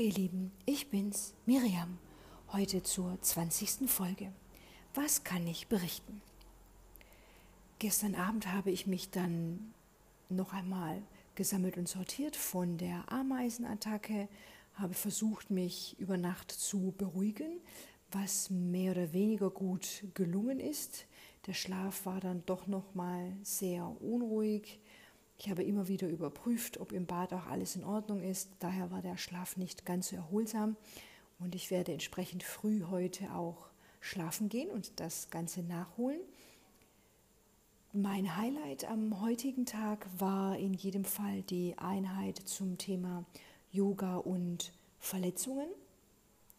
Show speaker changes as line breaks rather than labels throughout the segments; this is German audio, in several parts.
ihr Lieben, ich bin's, Miriam, heute zur 20. Folge. Was kann ich berichten? Gestern Abend habe ich mich dann noch einmal gesammelt und sortiert von der Ameisenattacke, habe versucht, mich über Nacht zu beruhigen, was mehr oder weniger gut gelungen ist. Der Schlaf war dann doch noch mal sehr unruhig ich habe immer wieder überprüft, ob im Bad auch alles in Ordnung ist. Daher war der Schlaf nicht ganz so erholsam und ich werde entsprechend früh heute auch schlafen gehen und das Ganze nachholen. Mein Highlight am heutigen Tag war in jedem Fall die Einheit zum Thema Yoga und Verletzungen.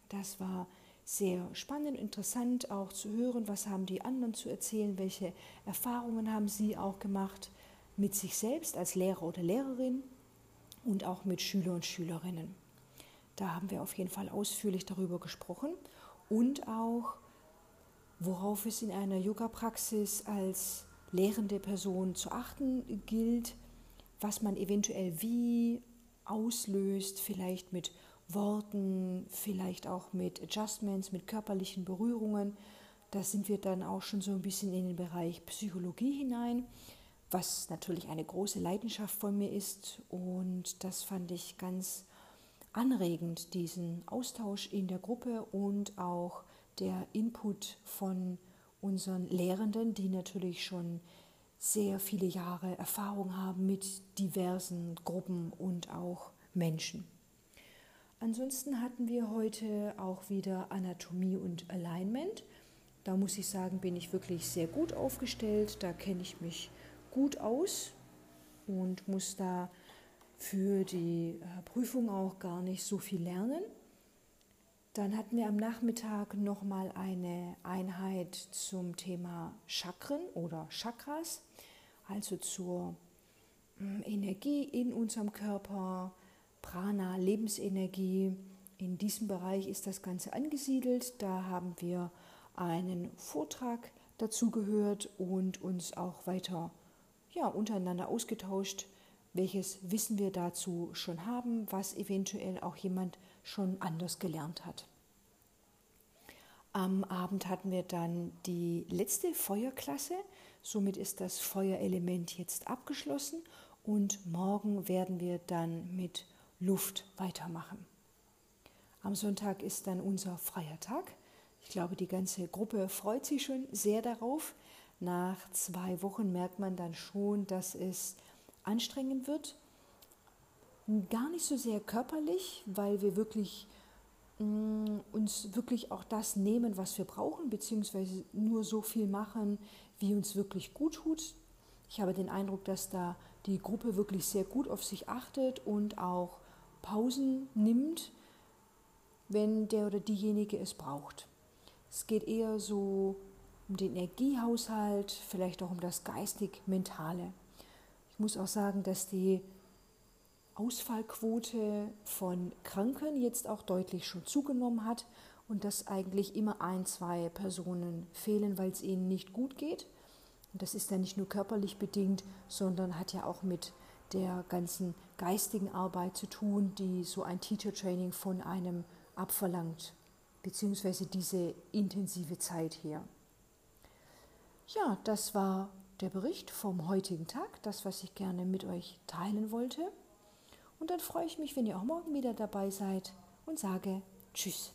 Das war sehr spannend, interessant auch zu hören, was haben die anderen zu erzählen, welche Erfahrungen haben sie auch gemacht mit sich selbst als Lehrer oder Lehrerin und auch mit Schüler und Schülerinnen. Da haben wir auf jeden Fall ausführlich darüber gesprochen und auch, worauf es in einer Yoga-Praxis als lehrende Person zu achten gilt, was man eventuell wie auslöst, vielleicht mit Worten, vielleicht auch mit Adjustments, mit körperlichen Berührungen. Da sind wir dann auch schon so ein bisschen in den Bereich Psychologie hinein was natürlich eine große Leidenschaft von mir ist. Und das fand ich ganz anregend, diesen Austausch in der Gruppe und auch der Input von unseren Lehrenden, die natürlich schon sehr viele Jahre Erfahrung haben mit diversen Gruppen und auch Menschen. Ansonsten hatten wir heute auch wieder Anatomie und Alignment. Da muss ich sagen, bin ich wirklich sehr gut aufgestellt. Da kenne ich mich gut aus und muss da für die äh, Prüfung auch gar nicht so viel lernen. Dann hatten wir am Nachmittag nochmal eine Einheit zum Thema Chakren oder Chakras, also zur hm, Energie in unserem Körper, Prana, Lebensenergie. In diesem Bereich ist das Ganze angesiedelt. Da haben wir einen Vortrag dazu gehört und uns auch weiter ja, untereinander ausgetauscht, welches Wissen wir dazu schon haben, was eventuell auch jemand schon anders gelernt hat. Am Abend hatten wir dann die letzte Feuerklasse, somit ist das Feuerelement jetzt abgeschlossen und morgen werden wir dann mit Luft weitermachen. Am Sonntag ist dann unser freier Tag. Ich glaube, die ganze Gruppe freut sich schon sehr darauf. Nach zwei Wochen merkt man dann schon, dass es anstrengend wird. Gar nicht so sehr körperlich, weil wir wirklich mh, mm, uns wirklich auch das nehmen, was wir brauchen, beziehungsweise nur so viel machen, wie uns wirklich gut tut. Ich habe den Eindruck, dass da die Gruppe wirklich sehr gut auf sich achtet und auch Pausen nimmt, wenn der oder diejenige es braucht. Es geht eher so um den Energiehaushalt, vielleicht auch um das geistig-mentale. Ich muss auch sagen, dass die Ausfallquote von Kranken jetzt auch deutlich schon zugenommen hat und dass eigentlich immer ein, zwei Personen fehlen, weil es ihnen nicht gut geht. Und das ist ja nicht nur körperlich bedingt, sondern hat ja auch mit der ganzen geistigen Arbeit zu tun, die so ein Teacher Training von einem abverlangt, beziehungsweise diese intensive Zeit hier. Ja, das war der Bericht vom heutigen Tag, das, was ich gerne mit euch teilen wollte. Und dann freue ich mich, wenn ihr auch morgen wieder dabei seid und sage Tschüss.